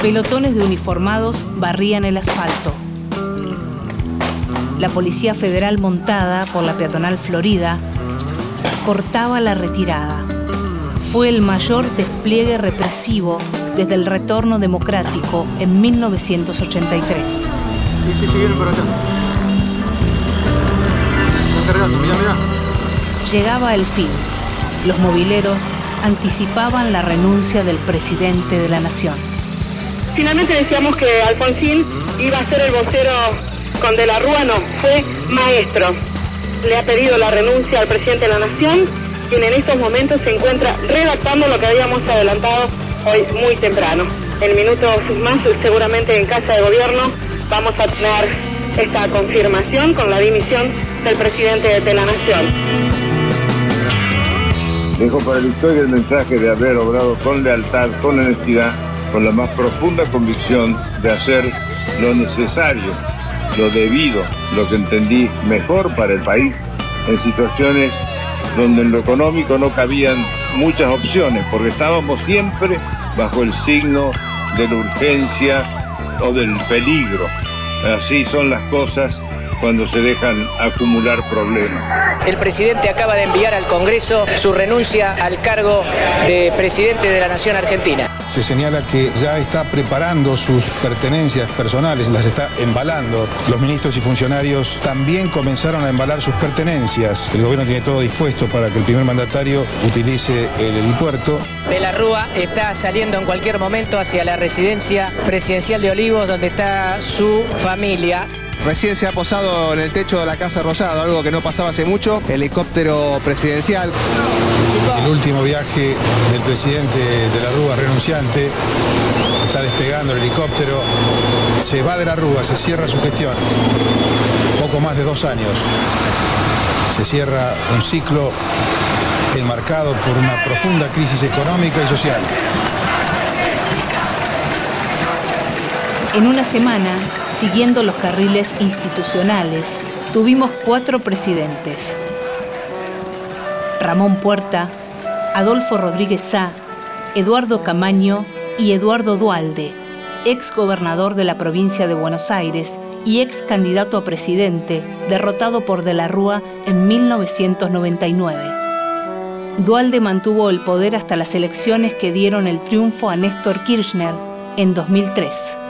Pelotones de uniformados barrían el asfalto. La Policía Federal montada por la peatonal Florida cortaba la retirada. fue el mayor despliegue represivo desde el retorno democrático en 1983. Sí, sí, sí, vienen por acá. Están cargando, mirá, mirá. Llegaba el fin. Los mobileros anticipaban la renuncia del presidente de la nación. Finalmente decíamos que Alfonsín iba a ser el vocero con De la Rúa, no, fue maestro. Le ha pedido la renuncia al presidente de la nación, quien en estos momentos se encuentra redactando lo que habíamos adelantado hoy muy temprano. En minutos más, seguramente en Casa de Gobierno, vamos a tener esta confirmación con la dimisión del presidente de la nación. Dejo para la historia el mensaje de haber obrado con lealtad, con honestidad, con la más profunda convicción de hacer lo necesario, lo debido, lo que entendí mejor para el país en situaciones donde en lo económico no cabían muchas opciones, porque estábamos siempre bajo el signo de la urgencia o del peligro. Así son las cosas cuando se dejan acumular problemas. El presidente acaba de enviar al Congreso su renuncia al cargo de presidente de la Nación Argentina. Se señala que ya está preparando sus pertenencias personales, las está embalando. Los ministros y funcionarios también comenzaron a embalar sus pertenencias. El gobierno tiene todo dispuesto para que el primer mandatario utilice el helipuerto. De la Rúa está saliendo en cualquier momento hacia la residencia presidencial de Olivos, donde está su familia. Recién se ha posado en el techo de la Casa Rosada, algo que no pasaba hace mucho, helicóptero presidencial. El último viaje del presidente de la Rúa renunciante está despegando el helicóptero, se va de la Rúa, se cierra su gestión. Poco más de dos años. Se cierra un ciclo enmarcado por una profunda crisis económica y social. En una semana, siguiendo los carriles institucionales, tuvimos cuatro presidentes. Ramón Puerta, Adolfo Rodríguez Sá, Eduardo Camaño y Eduardo Dualde, ex gobernador de la provincia de Buenos Aires y ex candidato a presidente, derrotado por De la Rúa en 1999. Dualde mantuvo el poder hasta las elecciones que dieron el triunfo a Néstor Kirchner en 2003.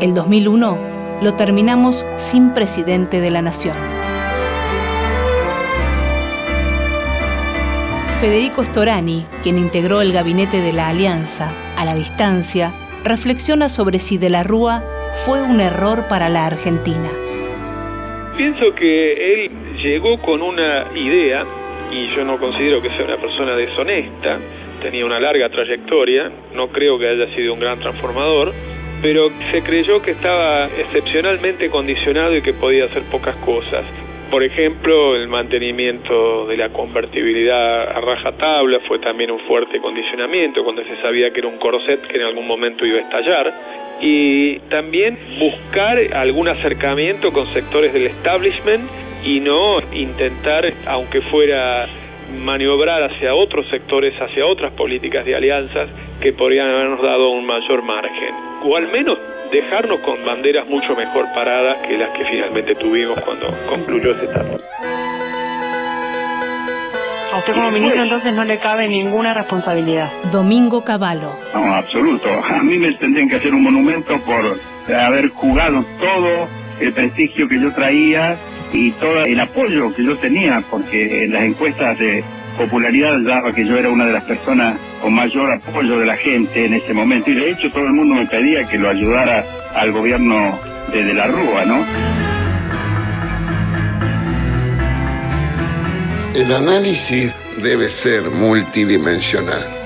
El 2001 lo terminamos sin presidente de la nación. Federico Storani, quien integró el gabinete de la Alianza a la distancia, reflexiona sobre si De la Rúa fue un error para la Argentina. Pienso que él llegó con una idea, y yo no considero que sea una persona deshonesta, tenía una larga trayectoria, no creo que haya sido un gran transformador, pero se creyó que estaba excepcionalmente condicionado y que podía hacer pocas cosas. Por ejemplo, el mantenimiento de la convertibilidad a rajatabla fue también un fuerte condicionamiento cuando se sabía que era un corset que en algún momento iba a estallar. Y también buscar algún acercamiento con sectores del establishment y no intentar, aunque fuera maniobrar hacia otros sectores, hacia otras políticas de alianzas que podrían habernos dado un mayor margen. O al menos dejarnos con banderas mucho mejor paradas que las que finalmente tuvimos cuando concluyó ese etapa. A usted como ministro entonces no le cabe ninguna responsabilidad. Domingo Cavallo. No, absoluto. A mí me tendrían que hacer un monumento por haber jugado todo el prestigio que yo traía y todo el apoyo que yo tenía, porque en las encuestas de popularidad daba que yo era una de las personas con mayor apoyo de la gente en ese momento. Y de hecho todo el mundo me pedía que lo ayudara al gobierno de, de la Rúa, ¿no? El análisis debe ser multidimensional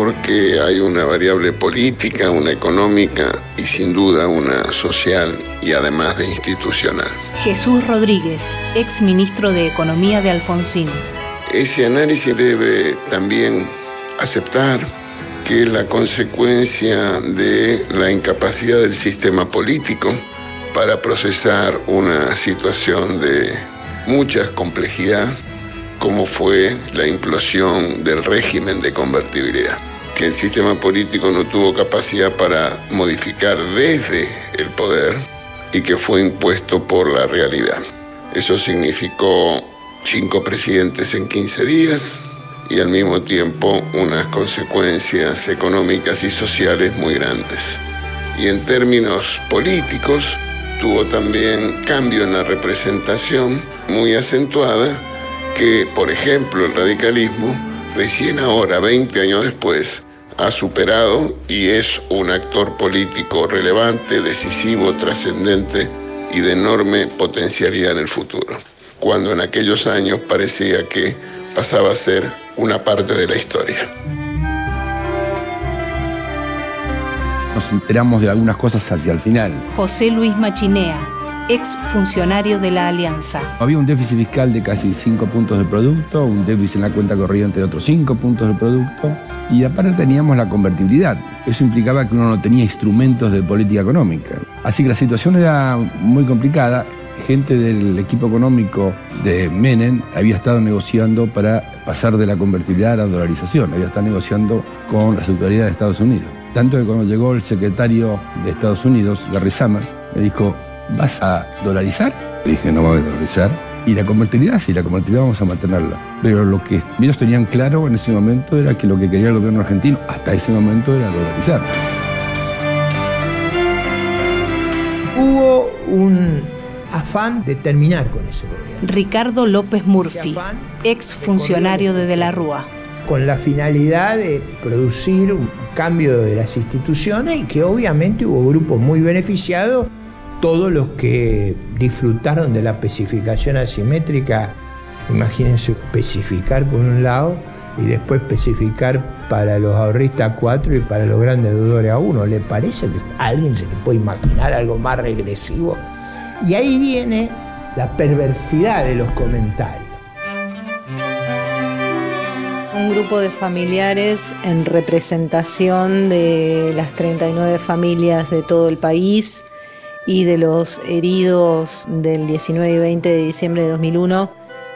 porque hay una variable política, una económica y sin duda una social y además de institucional. Jesús Rodríguez, ex ministro de Economía de Alfonsín. Ese análisis debe también aceptar que es la consecuencia de la incapacidad del sistema político para procesar una situación de mucha complejidad como fue la implosión del régimen de convertibilidad, que el sistema político no tuvo capacidad para modificar desde el poder y que fue impuesto por la realidad. Eso significó cinco presidentes en 15 días y al mismo tiempo unas consecuencias económicas y sociales muy grandes. Y en términos políticos, tuvo también cambio en la representación muy acentuada que, por ejemplo, el radicalismo, recién ahora, 20 años después, ha superado y es un actor político relevante, decisivo, trascendente y de enorme potencialidad en el futuro, cuando en aquellos años parecía que pasaba a ser una parte de la historia. Nos enteramos de algunas cosas hacia el final. José Luis Machinea, ex funcionario de la Alianza. Había un déficit fiscal de casi 5 puntos del producto, un déficit en la cuenta corriente de otros 5 puntos del producto, y aparte teníamos la convertibilidad. Eso implicaba que uno no tenía instrumentos de política económica. Así que la situación era muy complicada. Gente del equipo económico de Menem había estado negociando para pasar de la convertibilidad a la dolarización. Había estado negociando con las autoridades de Estados Unidos. Tanto que cuando llegó el secretario de Estados Unidos, Larry Summers, me dijo, ¿vas a dolarizar? Le dije, no voy a dolarizar. Y la convertibilidad, sí, la convertibilidad vamos a mantenerla. Pero lo que ellos tenían claro en ese momento era que lo que quería el gobierno argentino hasta ese momento era dolarizar. Hubo un afán de terminar con ese gobierno. Ricardo López Murphy, ex funcionario de De la Rúa. Con la finalidad de producir un cambio de las instituciones y que obviamente hubo grupos muy beneficiados todos los que disfrutaron de la especificación asimétrica, imagínense especificar por un lado y después especificar para los ahorristas 4 y para los grandes deudores a 1. ¿Le parece que a alguien se le puede imaginar algo más regresivo? Y ahí viene la perversidad de los comentarios. Un grupo de familiares en representación de las 39 familias de todo el país y de los heridos del 19 y 20 de diciembre de 2001,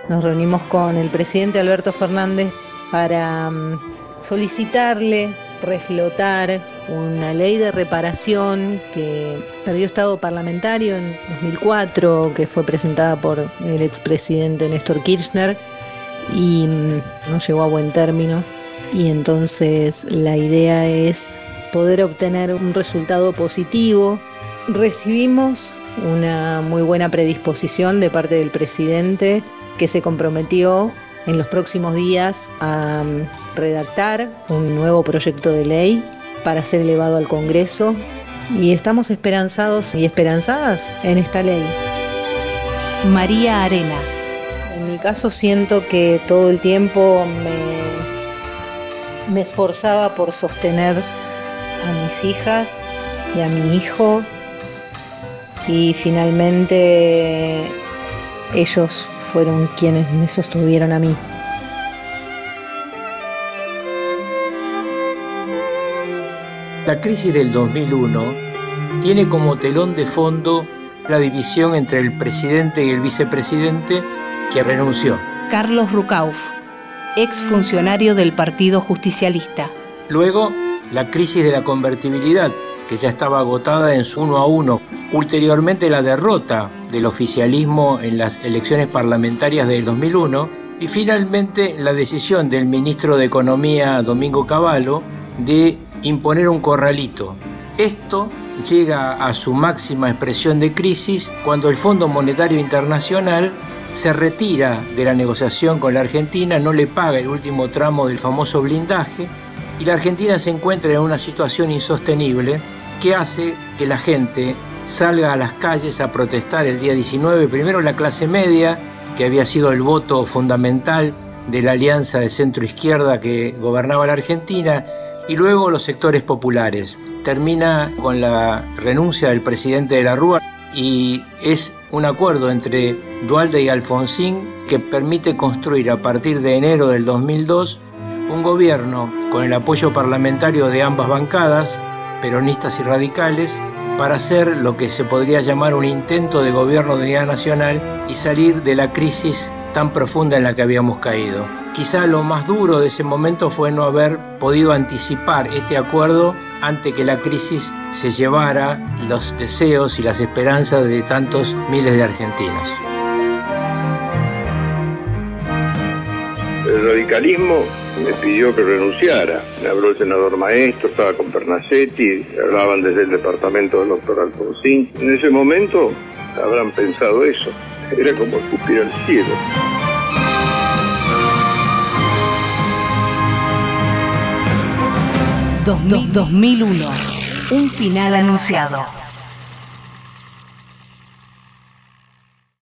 nos reunimos con el presidente Alberto Fernández para mm, solicitarle reflotar una ley de reparación que perdió estado parlamentario en 2004, que fue presentada por el expresidente Néstor Kirchner y mm, no llegó a buen término. Y entonces la idea es poder obtener un resultado positivo Recibimos una muy buena predisposición de parte del presidente que se comprometió en los próximos días a mm, redactar un nuevo proyecto de ley para ser elevado al Congreso y estamos esperanzados y esperanzadas en esta ley. María Arena. En mi caso siento que todo el tiempo me, me esforzaba por sostener a mis hijas y a mi hijo y finalmente ellos fueron quienes me sostuvieron a mí. La crisis del 2001 tiene como telón de fondo la división entre el presidente y el vicepresidente que renunció. Carlos Rucauf, ex funcionario del Partido Justicialista. Luego, la crisis de la convertibilidad, que ya estaba agotada en su uno a uno. Ulteriormente la derrota del oficialismo en las elecciones parlamentarias del 2001 y finalmente la decisión del ministro de Economía Domingo Cavallo de imponer un corralito. Esto llega a su máxima expresión de crisis cuando el Fondo Monetario Internacional se retira de la negociación con la Argentina, no le paga el último tramo del famoso blindaje y la Argentina se encuentra en una situación insostenible que hace que la gente salga a las calles a protestar el día 19, primero la clase media, que había sido el voto fundamental de la alianza de centro izquierda que gobernaba la Argentina, y luego los sectores populares. Termina con la renuncia del presidente de la Rúa y es un acuerdo entre Dualde y Alfonsín que permite construir a partir de enero del 2002 un gobierno con el apoyo parlamentario de ambas bancadas, peronistas y radicales, para hacer lo que se podría llamar un intento de gobierno de unidad nacional y salir de la crisis tan profunda en la que habíamos caído. Quizá lo más duro de ese momento fue no haber podido anticipar este acuerdo antes que la crisis se llevara los deseos y las esperanzas de tantos miles de argentinos. El radicalismo me pidió que renunciara. Me habló el senador Maestro, estaba con Pernacetti, hablaban desde el departamento del doctor Alfonsín. En ese momento habrán pensado eso. Era como escupir al cielo. Dos- 2001. Un final anunciado.